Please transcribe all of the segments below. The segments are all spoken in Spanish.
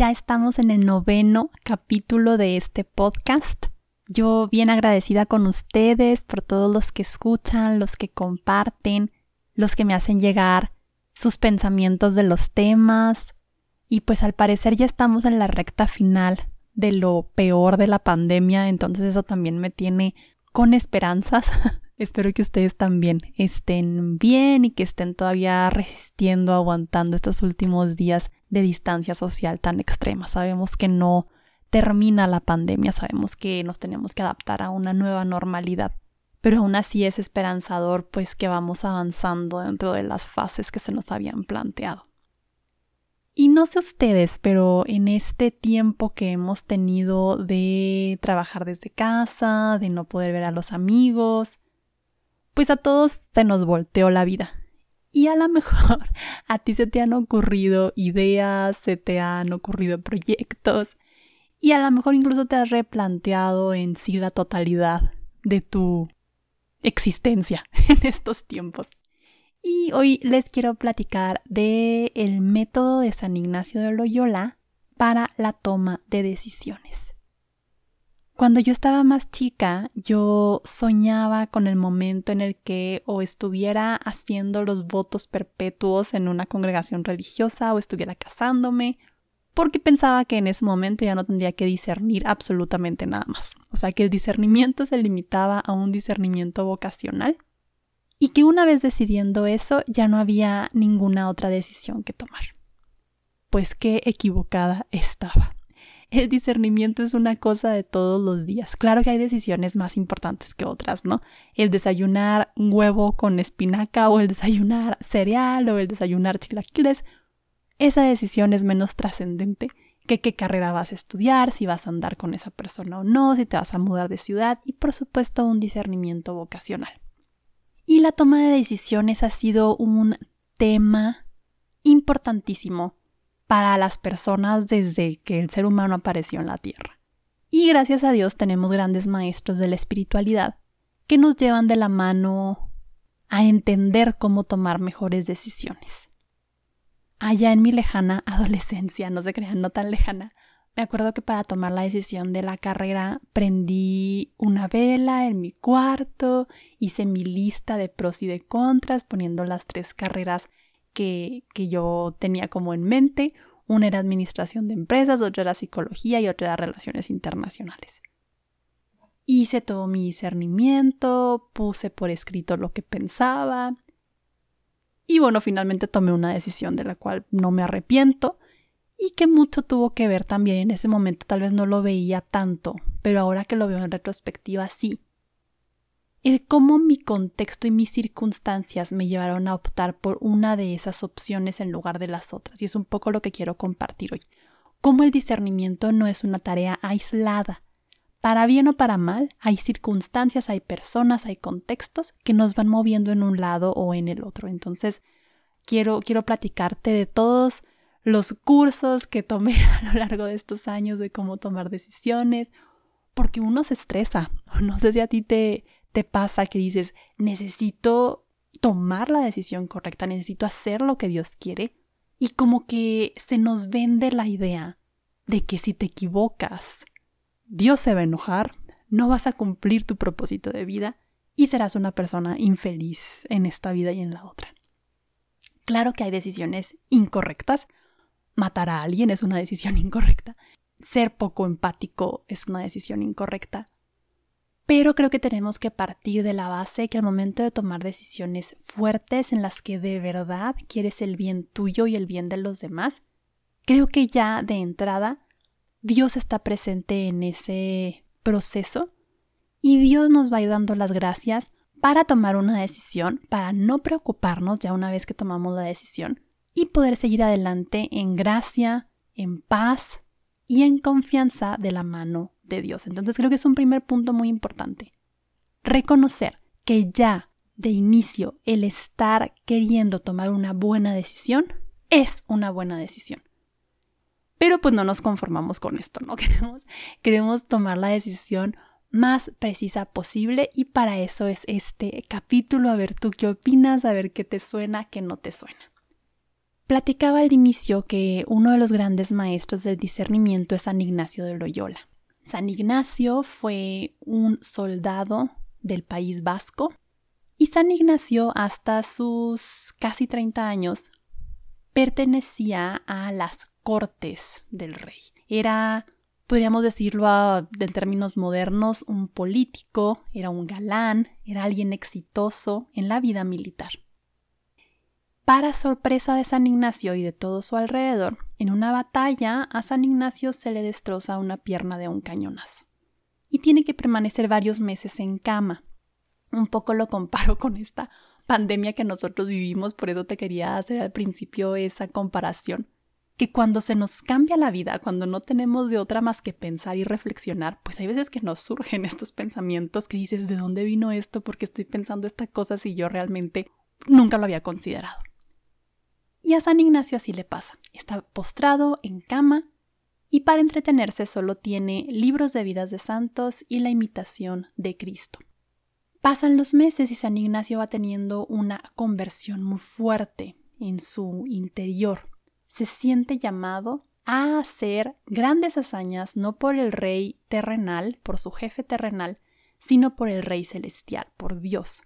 Ya estamos en el noveno capítulo de este podcast. Yo bien agradecida con ustedes por todos los que escuchan, los que comparten, los que me hacen llegar sus pensamientos de los temas. Y pues al parecer ya estamos en la recta final de lo peor de la pandemia, entonces eso también me tiene con esperanzas. Espero que ustedes también estén bien y que estén todavía resistiendo, aguantando estos últimos días de distancia social tan extrema. Sabemos que no termina la pandemia, sabemos que nos tenemos que adaptar a una nueva normalidad, pero aún así es esperanzador pues que vamos avanzando dentro de las fases que se nos habían planteado. Y no sé ustedes, pero en este tiempo que hemos tenido de trabajar desde casa, de no poder ver a los amigos, pues a todos se nos volteó la vida. Y a lo mejor a ti se te han ocurrido ideas, se te han ocurrido proyectos y a lo mejor incluso te has replanteado en sí la totalidad de tu existencia en estos tiempos. Y hoy les quiero platicar de el método de San Ignacio de Loyola para la toma de decisiones. Cuando yo estaba más chica, yo soñaba con el momento en el que o estuviera haciendo los votos perpetuos en una congregación religiosa o estuviera casándome, porque pensaba que en ese momento ya no tendría que discernir absolutamente nada más. O sea, que el discernimiento se limitaba a un discernimiento vocacional y que una vez decidiendo eso ya no había ninguna otra decisión que tomar. Pues qué equivocada estaba el discernimiento es una cosa de todos los días. Claro que hay decisiones más importantes que otras, ¿no? El desayunar huevo con espinaca o el desayunar cereal o el desayunar chilaquiles. Esa decisión es menos trascendente que qué carrera vas a estudiar, si vas a andar con esa persona o no, si te vas a mudar de ciudad y por supuesto un discernimiento vocacional. Y la toma de decisiones ha sido un tema importantísimo para las personas desde que el ser humano apareció en la Tierra. Y gracias a Dios tenemos grandes maestros de la espiritualidad que nos llevan de la mano a entender cómo tomar mejores decisiones. Allá en mi lejana adolescencia, no se crean, no tan lejana, me acuerdo que para tomar la decisión de la carrera prendí una vela en mi cuarto, hice mi lista de pros y de contras, poniendo las tres carreras que, yo tenía como en mente. Una era administración de empresas, otra era psicología y otra era relaciones internacionales. Hice todo mi discernimiento, puse por escrito lo que pensaba y bueno, finalmente tomé una decisión de la cual no me arrepiento y que mucho tuvo que ver también en ese momento, tal vez no lo veía tanto, pero ahora que lo veo en retrospectiva sí, el cómo mi contexto y mis circunstancias me llevaron a optar por una de esas opciones en lugar de las otras. Y es un poco lo que quiero compartir hoy. Cómo el discernimiento no es una tarea aislada. Para bien o para mal, hay circunstancias, hay personas, hay contextos que nos van moviendo en un lado o en el otro. Entonces, quiero, quiero platicarte de todos los cursos que tomé a lo largo de estos años de cómo tomar decisiones, porque uno se estresa. No sé si a ti te, te pasa que dices, necesito tomar la decisión correcta, necesito hacer lo que Dios quiere, y como que se nos vende la idea de que si te equivocas, Dios se va a enojar, no vas a cumplir tu propósito de vida y serás una persona infeliz en esta vida y en la otra. Claro que hay decisiones incorrectas. Matar a alguien es una decisión incorrecta. Ser poco empático es una decisión incorrecta. Pero creo que tenemos que partir de la base que al momento de tomar decisiones fuertes en las que de verdad quieres el bien tuyo y el bien de los demás, creo que ya de entrada Dios está presente en ese proceso y Dios nos va dando las gracias para tomar una decisión, para no preocuparnos ya una vez que tomamos la decisión y poder seguir adelante en gracia, en paz y en confianza de la mano de Dios. Entonces creo que es un primer punto muy importante. Reconocer que ya de inicio el estar queriendo tomar una buena decisión es una buena decisión. Pero pues no nos conformamos con esto, ¿no? Queremos, queremos tomar la decisión más precisa posible y para eso es este capítulo, a ver tú qué opinas, a ver qué te suena, qué no te suena. Platicaba al inicio que uno de los grandes maestros del discernimiento es San Ignacio de Loyola. San Ignacio fue un soldado del País Vasco y San Ignacio hasta sus casi 30 años pertenecía a las cortes del rey. Era, podríamos decirlo en términos modernos, un político, era un galán, era alguien exitoso en la vida militar. Para sorpresa de San Ignacio y de todo su alrededor, en una batalla a San Ignacio se le destroza una pierna de un cañonazo y tiene que permanecer varios meses en cama. Un poco lo comparo con esta pandemia que nosotros vivimos, por eso te quería hacer al principio esa comparación, que cuando se nos cambia la vida, cuando no tenemos de otra más que pensar y reflexionar, pues hay veces que nos surgen estos pensamientos que dices, ¿de dónde vino esto? ¿Por qué estoy pensando esta cosa si yo realmente nunca lo había considerado? Y a San Ignacio así le pasa. Está postrado en cama y para entretenerse solo tiene libros de vidas de santos y la imitación de Cristo. Pasan los meses y San Ignacio va teniendo una conversión muy fuerte en su interior. Se siente llamado a hacer grandes hazañas no por el rey terrenal, por su jefe terrenal, sino por el rey celestial, por Dios.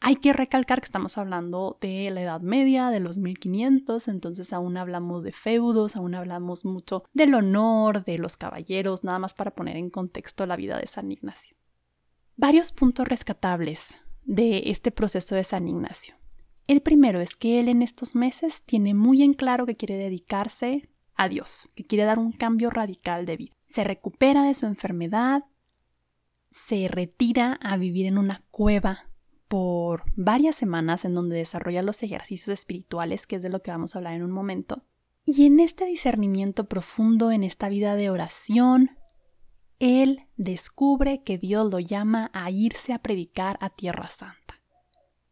Hay que recalcar que estamos hablando de la Edad Media, de los 1500, entonces aún hablamos de feudos, aún hablamos mucho del honor, de los caballeros, nada más para poner en contexto la vida de San Ignacio. Varios puntos rescatables de este proceso de San Ignacio. El primero es que él en estos meses tiene muy en claro que quiere dedicarse a Dios, que quiere dar un cambio radical de vida. Se recupera de su enfermedad, se retira a vivir en una cueva por varias semanas en donde desarrolla los ejercicios espirituales, que es de lo que vamos a hablar en un momento. Y en este discernimiento profundo, en esta vida de oración, él descubre que Dios lo llama a irse a predicar a Tierra Santa.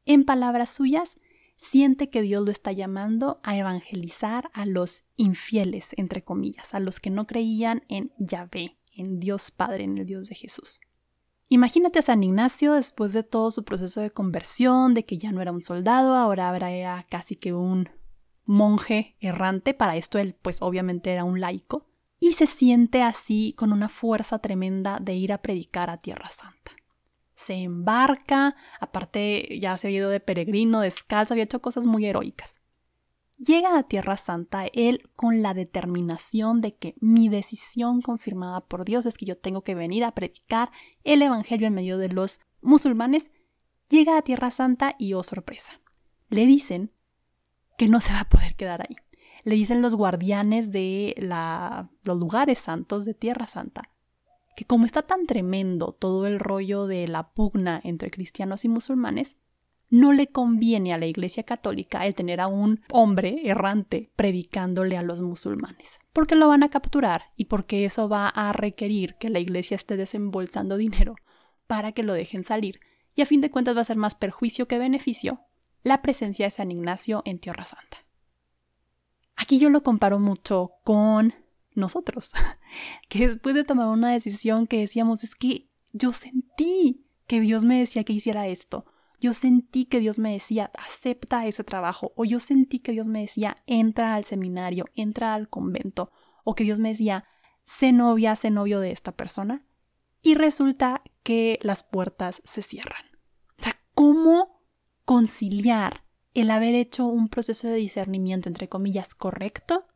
En palabras suyas, siente que Dios lo está llamando a evangelizar a los infieles, entre comillas, a los que no creían en Yahvé, en Dios Padre, en el Dios de Jesús. Imagínate a San Ignacio después de todo su proceso de conversión, de que ya no era un soldado, ahora era casi que un monje errante, para esto él pues obviamente era un laico, y se siente así con una fuerza tremenda de ir a predicar a Tierra Santa. Se embarca, aparte ya se había ido de peregrino, descalzo, había hecho cosas muy heroicas. Llega a Tierra Santa él con la determinación de que mi decisión confirmada por Dios es que yo tengo que venir a predicar el Evangelio en medio de los musulmanes. Llega a Tierra Santa y, oh sorpresa, le dicen que no se va a poder quedar ahí. Le dicen los guardianes de los lugares santos de Tierra Santa que como está tan tremendo todo el rollo de la pugna entre cristianos y musulmanes, no le conviene a la Iglesia Católica el tener a un hombre errante predicándole a los musulmanes, porque lo van a capturar y porque eso va a requerir que la Iglesia esté desembolsando dinero para que lo dejen salir, y a fin de cuentas va a ser más perjuicio que beneficio la presencia de San Ignacio en Tierra Santa. Aquí yo lo comparo mucho con nosotros, que después de tomar una decisión que decíamos es que yo sentí que Dios me decía que hiciera esto, yo sentí que Dios me decía, acepta ese trabajo, o yo sentí que Dios me decía, entra al seminario, entra al convento, o que Dios me decía, sé novia, sé novio de esta persona, y resulta que las puertas se cierran. O sea, ¿cómo conciliar el haber hecho un proceso de discernimiento, entre comillas, correcto,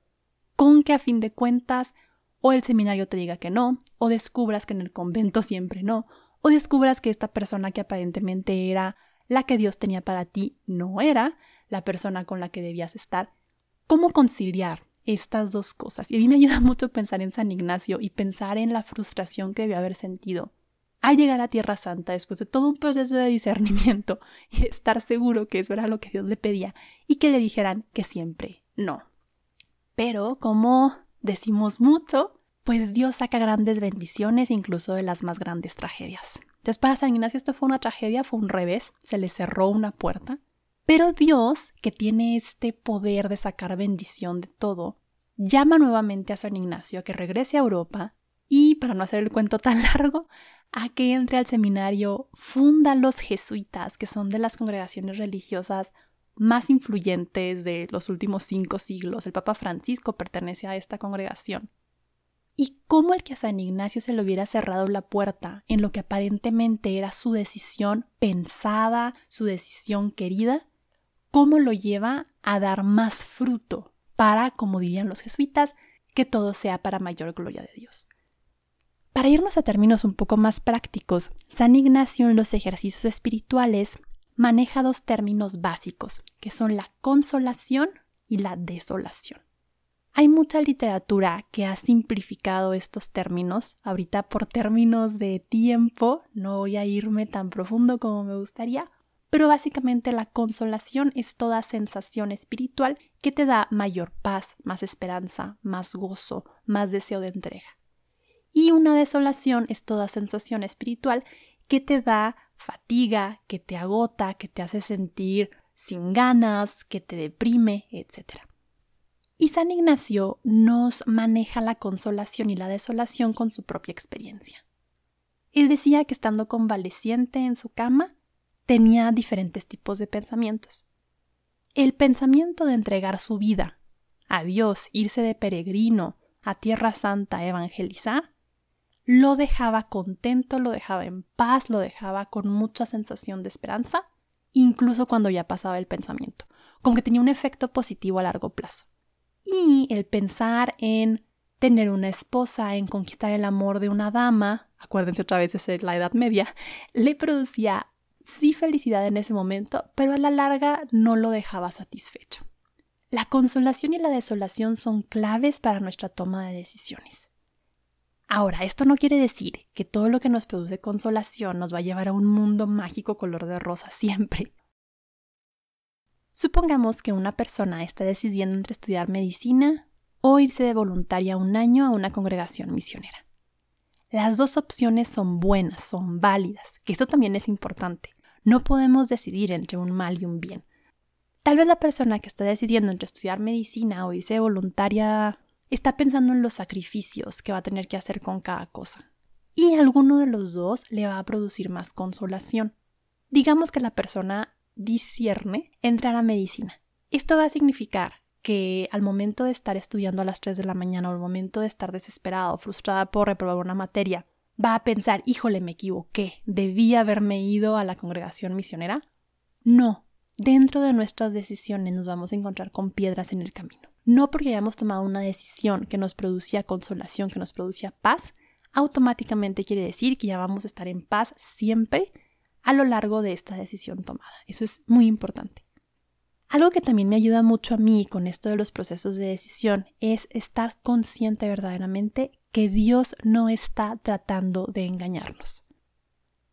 con que a fin de cuentas o el seminario te diga que no, o descubras que en el convento siempre no, o descubras que esta persona que aparentemente era la que Dios tenía para ti no era la persona con la que debías estar. ¿Cómo conciliar estas dos cosas? Y a mí me ayuda mucho pensar en San Ignacio y pensar en la frustración que debió haber sentido al llegar a Tierra Santa después de todo un proceso de discernimiento y estar seguro que eso era lo que Dios le pedía y que le dijeran que siempre no. Pero como decimos mucho, pues Dios saca grandes bendiciones incluso de las más grandes tragedias. Entonces para San Ignacio esto fue una tragedia, fue un revés, se le cerró una puerta, pero Dios, que tiene este poder de sacar bendición de todo, llama nuevamente a San Ignacio a que regrese a Europa y, para no hacer el cuento tan largo, a que entre al seminario, funda los jesuitas, que son de las congregaciones religiosas más influyentes de los últimos cinco siglos. El Papa Francisco pertenece a esta congregación. Y cómo el que a San Ignacio se le hubiera cerrado la puerta en lo que aparentemente era su decisión pensada, su decisión querida, cómo lo lleva a dar más fruto para, como dirían los jesuitas, que todo sea para mayor gloria de Dios. Para irnos a términos un poco más prácticos, San Ignacio en los ejercicios espirituales maneja dos términos básicos, que son la consolación y la desolación. Hay mucha literatura que ha simplificado estos términos. Ahorita por términos de tiempo no voy a irme tan profundo como me gustaría, pero básicamente la consolación es toda sensación espiritual que te da mayor paz, más esperanza, más gozo, más deseo de entrega. Y una desolación es toda sensación espiritual que te da fatiga, que te agota, que te hace sentir sin ganas, que te deprime, etc. Y San Ignacio nos maneja la consolación y la desolación con su propia experiencia. Él decía que estando convaleciente en su cama, tenía diferentes tipos de pensamientos. El pensamiento de entregar su vida a Dios, irse de peregrino a Tierra Santa evangelizar, lo dejaba contento, lo dejaba en paz, lo dejaba con mucha sensación de esperanza, incluso cuando ya pasaba el pensamiento, como que tenía un efecto positivo a largo plazo. Y el pensar en tener una esposa, en conquistar el amor de una dama, acuérdense otra vez de la Edad Media, le producía sí felicidad en ese momento, pero a la larga no lo dejaba satisfecho. La consolación y la desolación son claves para nuestra toma de decisiones. Ahora, esto no quiere decir que todo lo que nos produce consolación nos va a llevar a un mundo mágico color de rosa siempre. Supongamos que una persona está decidiendo entre estudiar medicina o irse de voluntaria un año a una congregación misionera. Las dos opciones son buenas, son válidas, que esto también es importante. No podemos decidir entre un mal y un bien. Tal vez la persona que está decidiendo entre estudiar medicina o irse de voluntaria está pensando en los sacrificios que va a tener que hacer con cada cosa. Y alguno de los dos le va a producir más consolación. Digamos que la persona discierne entrar a medicina. Esto va a significar que al momento de estar estudiando a las 3 de la mañana o al momento de estar desesperado, frustrada por reprobar una materia, va a pensar, híjole, me equivoqué, debí haberme ido a la congregación misionera. No, dentro de nuestras decisiones nos vamos a encontrar con piedras en el camino no porque hayamos tomado una decisión que nos producía consolación, que nos producía paz, automáticamente quiere decir que ya vamos a estar en paz siempre a lo largo de esta decisión tomada. Eso es muy importante. Algo que también me ayuda mucho a mí con esto de los procesos de decisión es estar consciente verdaderamente que Dios no está tratando de engañarnos.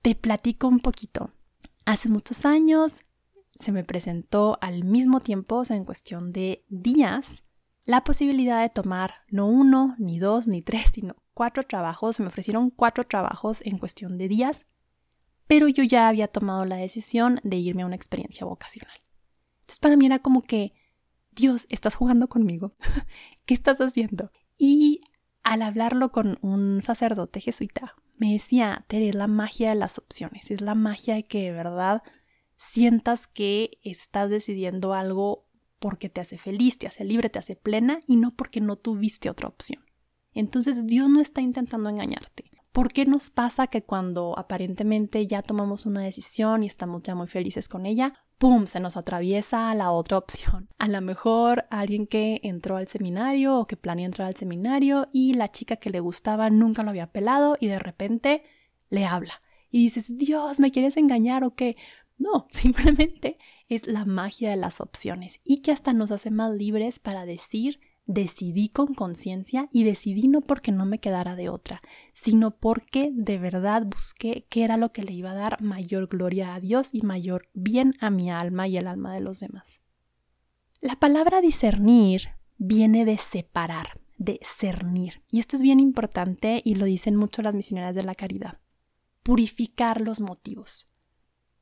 Te platico un poquito. Hace muchos años se me presentó al mismo tiempo, o sea, en cuestión de días, la posibilidad de tomar no uno, ni dos, ni tres, sino cuatro trabajos. Se me ofrecieron cuatro trabajos en cuestión de días, pero yo ya había tomado la decisión de irme a una experiencia vocacional. Entonces para mí era como que, Dios, estás jugando conmigo. ¿Qué estás haciendo? Y al hablarlo con un sacerdote jesuita, me decía, Tere, es la magia de las opciones, es la magia de que de verdad sientas que estás decidiendo algo porque te hace feliz, te hace libre, te hace plena y no porque no tuviste otra opción. Entonces Dios no está intentando engañarte. ¿Por qué nos pasa que cuando aparentemente ya tomamos una decisión y estamos ya muy felices con ella, ¡pum! se nos atraviesa la otra opción? A lo mejor alguien que entró al seminario o que planea entrar al seminario y la chica que le gustaba nunca lo había pelado y de repente le habla. Y dices, Dios, ¿me quieres engañar o qué? No, simplemente es la magia de las opciones y que hasta nos hace más libres para decir decidí con conciencia y decidí no porque no me quedara de otra, sino porque de verdad busqué qué era lo que le iba a dar mayor gloria a Dios y mayor bien a mi alma y el alma de los demás. La palabra discernir viene de separar, de cernir. Y esto es bien importante y lo dicen mucho las misioneras de la caridad. Purificar los motivos.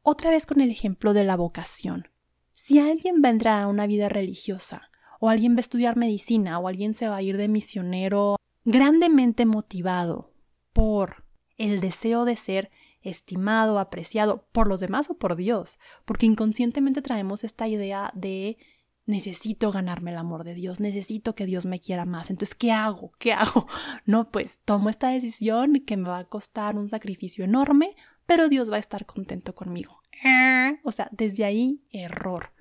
Otra vez con el ejemplo de la vocación. Si alguien vendrá a una vida religiosa, o alguien va a estudiar medicina, o alguien se va a ir de misionero grandemente motivado por el deseo de ser estimado, apreciado por los demás o por Dios, porque inconscientemente traemos esta idea de necesito ganarme el amor de Dios, necesito que Dios me quiera más. Entonces, ¿qué hago? ¿Qué hago? No, pues tomo esta decisión que me va a costar un sacrificio enorme, pero Dios va a estar contento conmigo. O sea, desde ahí, error.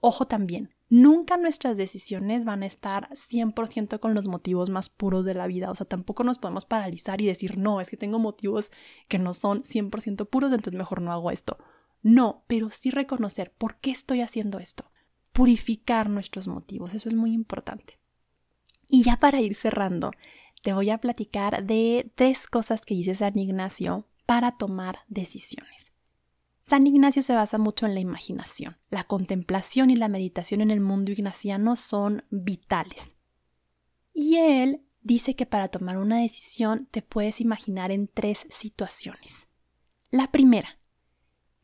Ojo también, nunca nuestras decisiones van a estar 100% con los motivos más puros de la vida. O sea, tampoco nos podemos paralizar y decir, no, es que tengo motivos que no son 100% puros, entonces mejor no hago esto. No, pero sí reconocer por qué estoy haciendo esto purificar nuestros motivos. Eso es muy importante. Y ya para ir cerrando, te voy a platicar de tres cosas que dice San Ignacio para tomar decisiones. San Ignacio se basa mucho en la imaginación. La contemplación y la meditación en el mundo ignaciano son vitales. Y él dice que para tomar una decisión te puedes imaginar en tres situaciones. La primera,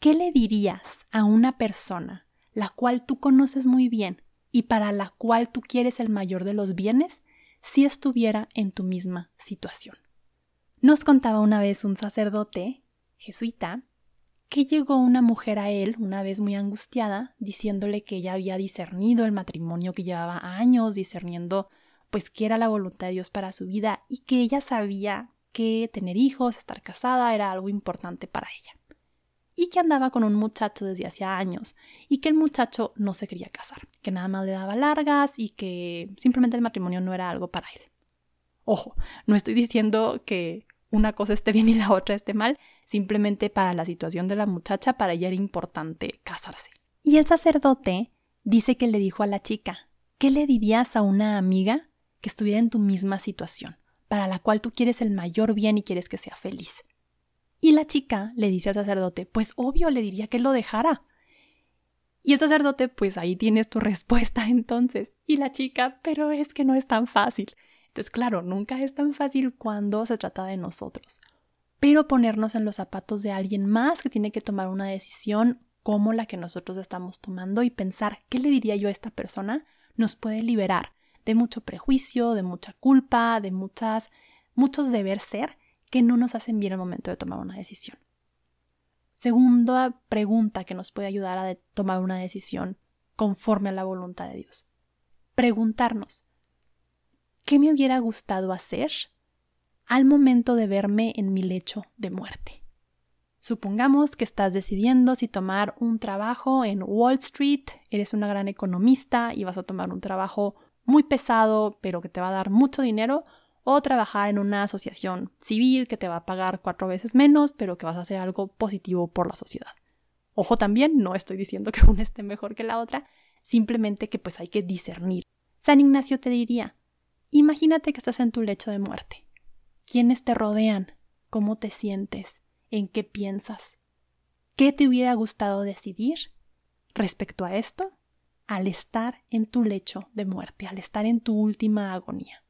¿qué le dirías a una persona la cual tú conoces muy bien y para la cual tú quieres el mayor de los bienes, si estuviera en tu misma situación. Nos contaba una vez un sacerdote, jesuita, que llegó una mujer a él, una vez muy angustiada, diciéndole que ella había discernido el matrimonio que llevaba años, discerniendo pues qué era la voluntad de Dios para su vida y que ella sabía que tener hijos, estar casada era algo importante para ella y que andaba con un muchacho desde hacía años y que el muchacho no se quería casar, que nada más le daba largas y que simplemente el matrimonio no era algo para él. Ojo, no estoy diciendo que una cosa esté bien y la otra esté mal, simplemente para la situación de la muchacha, para ella era importante casarse. Y el sacerdote dice que le dijo a la chica, ¿qué le dirías a una amiga que estuviera en tu misma situación, para la cual tú quieres el mayor bien y quieres que sea feliz? Y la chica le dice al sacerdote, pues obvio le diría que lo dejara. Y el sacerdote, pues ahí tienes tu respuesta entonces. Y la chica, pero es que no es tan fácil. Entonces, claro, nunca es tan fácil cuando se trata de nosotros. Pero ponernos en los zapatos de alguien más que tiene que tomar una decisión como la que nosotros estamos tomando y pensar qué le diría yo a esta persona nos puede liberar de mucho prejuicio, de mucha culpa, de muchas muchos deber ser que no nos hacen bien al momento de tomar una decisión. Segunda pregunta que nos puede ayudar a tomar una decisión conforme a la voluntad de Dios. Preguntarnos, ¿qué me hubiera gustado hacer al momento de verme en mi lecho de muerte? Supongamos que estás decidiendo si tomar un trabajo en Wall Street, eres una gran economista y vas a tomar un trabajo muy pesado, pero que te va a dar mucho dinero, o trabajar en una asociación civil que te va a pagar cuatro veces menos, pero que vas a hacer algo positivo por la sociedad. Ojo también, no estoy diciendo que una esté mejor que la otra, simplemente que pues hay que discernir. San Ignacio te diría, imagínate que estás en tu lecho de muerte. ¿Quiénes te rodean? ¿Cómo te sientes? ¿En qué piensas? ¿Qué te hubiera gustado decidir respecto a esto al estar en tu lecho de muerte, al estar en tu última agonía?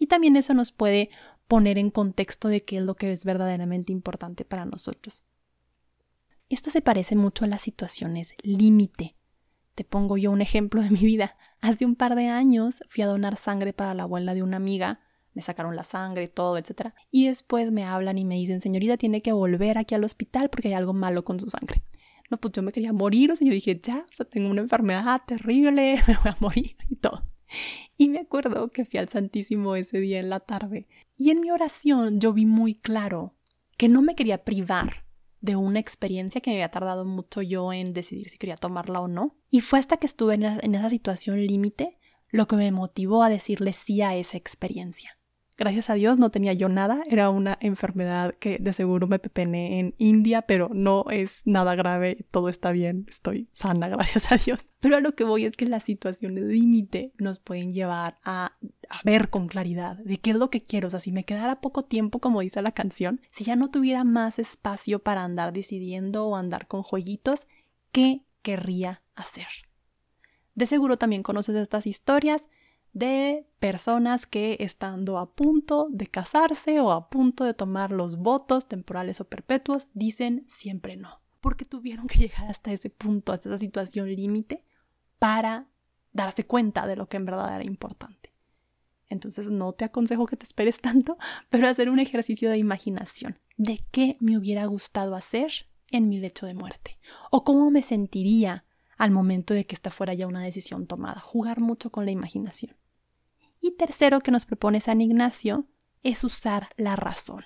y también eso nos puede poner en contexto de qué es lo que es verdaderamente importante para nosotros. Esto se parece mucho a las situaciones límite. Te pongo yo un ejemplo de mi vida. Hace un par de años fui a donar sangre para la abuela de una amiga, me sacaron la sangre, todo, etc. Y después me hablan y me dicen, señorita, tiene que volver aquí al hospital porque hay algo malo con su sangre. No, pues yo me quería morir, o sea, yo dije, ya, o sea, tengo una enfermedad terrible, me voy a morir y todo. Y me acuerdo que fui al Santísimo ese día en la tarde. Y en mi oración yo vi muy claro que no me quería privar de una experiencia que me había tardado mucho yo en decidir si quería tomarla o no. Y fue hasta que estuve en, esa situación límite lo que me motivó a decirle sí a esa experiencia. Gracias a Dios no tenía yo nada, era una enfermedad que de seguro me pepené en India, pero no es nada grave, todo está bien, estoy sana, gracias a Dios. Pero a lo que voy es que las situaciones límite nos pueden llevar a, ver con claridad de qué es lo que quiero, o sea, si me quedara poco tiempo, como dice la canción, si ya no tuviera más espacio para andar decidiendo o andar con jueguitos, ¿qué querría hacer? De seguro también conoces estas historias de personas que estando a punto de casarse o a punto de tomar los votos temporales o perpetuos dicen siempre no, porque tuvieron que llegar hasta ese punto, hasta esa situación límite para darse cuenta de lo que en verdad era importante. Entonces no te aconsejo que te esperes tanto, pero hacer un ejercicio de imaginación. De qué me hubiera gustado hacer en mi lecho de muerte o cómo me sentiría al momento de que esta fuera ya una decisión tomada, jugar mucho con la imaginación. Y tercero que nos propone San Ignacio es usar la razón.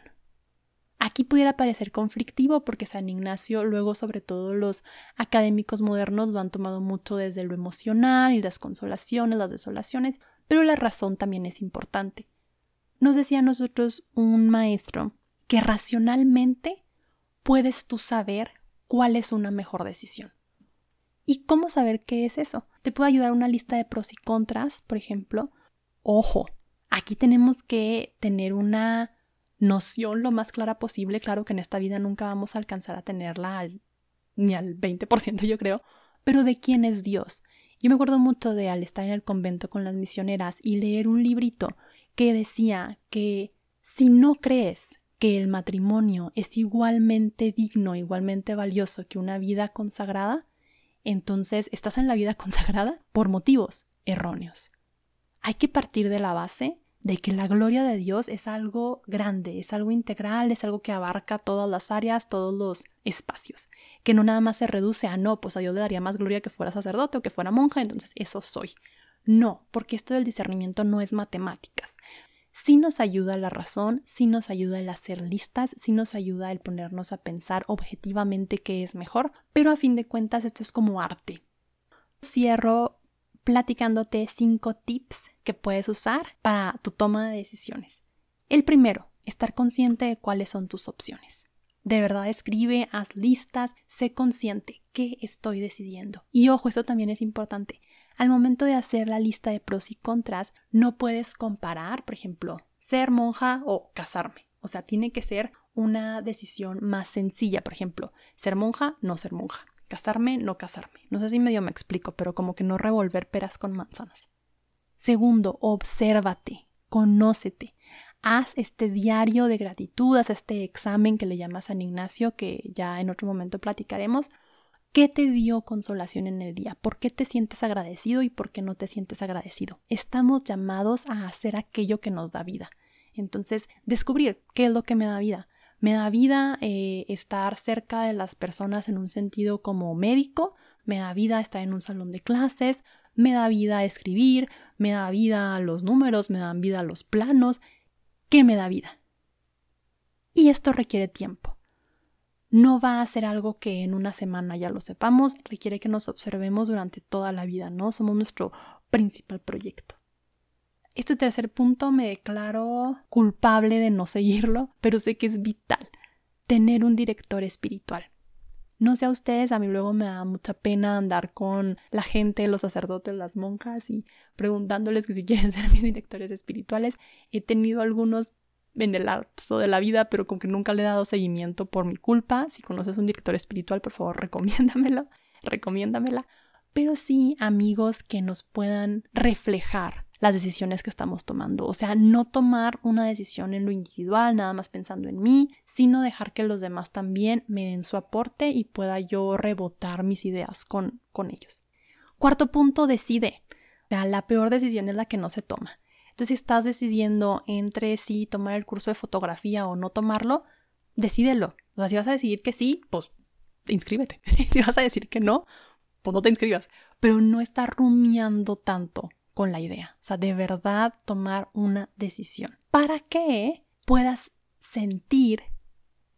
Aquí pudiera parecer conflictivo porque San Ignacio, luego sobre todo los académicos modernos lo han tomado mucho desde lo emocional y las consolaciones, las desolaciones, pero la razón también es importante. Nos decía a nosotros un maestro que racionalmente puedes tú saber cuál es una mejor decisión. ¿Y cómo saber qué es eso? Te puede ayudar una lista de pros y contras, por ejemplo. Ojo, aquí tenemos que tener una noción lo más clara posible. Claro que en esta vida nunca vamos a alcanzar a tenerla ni al 20%, yo creo, pero de quién es Dios. Yo me acuerdo mucho de al estar en el convento con las misioneras y leer un librito que decía que si no crees que el matrimonio es igualmente digno, igualmente valioso que una vida consagrada, entonces estás en la vida consagrada por motivos erróneos. Hay que partir de la base de que la gloria de Dios es algo grande, es algo integral, es algo que abarca todas las áreas, todos los espacios, que no nada más se reduce a no, pues a Dios le daría más gloria que fuera sacerdote o que fuera monja, entonces eso soy. No, porque esto del discernimiento no es matemáticas sí nos ayuda la razón, sí nos ayuda el hacer listas, sí nos ayuda el ponernos a pensar objetivamente qué es mejor, pero a fin de cuentas esto es como arte. Cierro platicándote cinco tips que puedes usar para tu toma de decisiones. El primero, estar consciente de cuáles son tus opciones. De verdad escribe, haz listas, sé consciente qué estoy decidiendo. Y ojo, esto también es importante. Al momento de hacer la lista de pros y contras, no puedes comparar, por ejemplo, ser monja o casarme. O sea, tiene que ser una decisión más sencilla. Por ejemplo, ser monja, no ser monja. Casarme, no casarme. No sé si medio me explico, pero como que no revolver peras con manzanas. Segundo, obsérvate, conócete. Haz este diario de gratitud, haz este examen que le llama San Ignacio, que ya en otro momento platicaremos, ¿Qué te dio consolación en el día? ¿Por qué te sientes agradecido y por qué no te sientes agradecido? Estamos llamados a hacer aquello que nos da vida. Entonces, descubrir qué es lo que me da vida. Me da vida eh, estar cerca de las personas en un sentido como médico, me da vida estar en un salón de clases, me da vida escribir, me da vida los números, me dan vida los planos. ¿Qué me da vida? Y esto requiere tiempo no va a ser algo que en una semana ya lo sepamos, requiere que nos observemos durante toda la vida, ¿no? Somos nuestro principal proyecto. Este tercer punto me declaro culpable de no seguirlo, pero sé que es vital tener un director espiritual. No sé a ustedes, a mí luego me da mucha pena andar con la gente, los sacerdotes, las monjas y preguntándoles que si quieren ser mis directores espirituales. He tenido algunos en el lapso de la vida, pero con que nunca le he dado seguimiento por mi culpa. Si conoces un director espiritual, por favor, recomiéndamelo, recomiéndamela. Pero sí amigos que nos puedan reflejar las decisiones que estamos tomando. O sea, no tomar una decisión en lo individual, nada más pensando en mí, sino dejar que los demás también me den su aporte y pueda yo rebotar mis ideas con, con ellos. Cuarto punto, decide. O sea, la peor decisión es la que no se toma. Entonces, si estás decidiendo entre si tomar el curso de fotografía o no tomarlo, decídelo. O sea, si vas a decidir que sí, pues inscríbete. si vas a decir que no, pues no te inscribas. Pero no estar rumiando tanto con la idea. O sea, de verdad tomar una decisión. Para que puedas sentir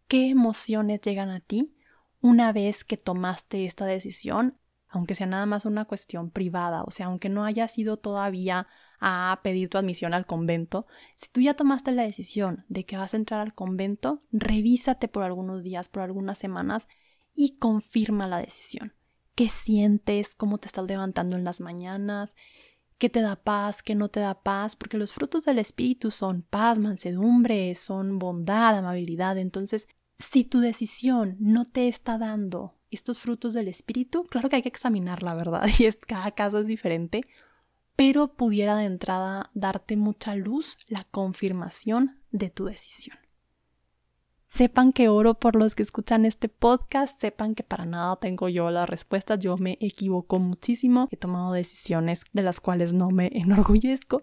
qué emociones llegan a ti una vez que tomaste esta decisión aunque sea nada más una cuestión privada, o sea, aunque no hayas ido todavía a pedir tu admisión al convento, si tú ya tomaste la decisión de que vas a entrar al convento, revísate por algunos días, por algunas semanas y confirma la decisión. ¿Qué sientes? ¿Cómo te estás levantando en las mañanas? ¿Qué te da paz? ¿Qué no te da paz? Porque los frutos del Espíritu son paz, mansedumbre, son bondad, amabilidad. Entonces, si tu decisión no te está dando estos frutos del espíritu, claro que hay que examinar la verdad y es, cada caso es diferente, pero pudiera de entrada darte mucha luz la confirmación de tu decisión. Sepan que oro por los que escuchan este podcast, sepan que para nada tengo yo las respuestas, yo me equivoco muchísimo, he tomado decisiones de las cuales no me enorgullezco,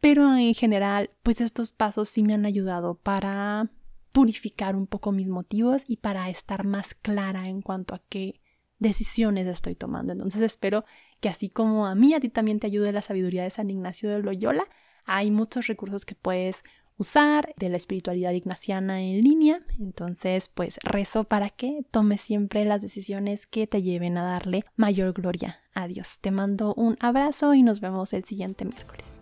pero en general, pues estos pasos sí me han ayudado para purificar un poco mis motivos y para estar más clara en cuanto a qué decisiones estoy tomando. Entonces espero que así como a mí, a ti también te ayude la sabiduría de San Ignacio de Loyola. Hay muchos recursos que puedes usar de la espiritualidad ignaciana en línea. Entonces, pues rezo para que tomes siempre las decisiones que te lleven a darle mayor gloria a Dios. Te mando un abrazo y nos vemos el siguiente miércoles.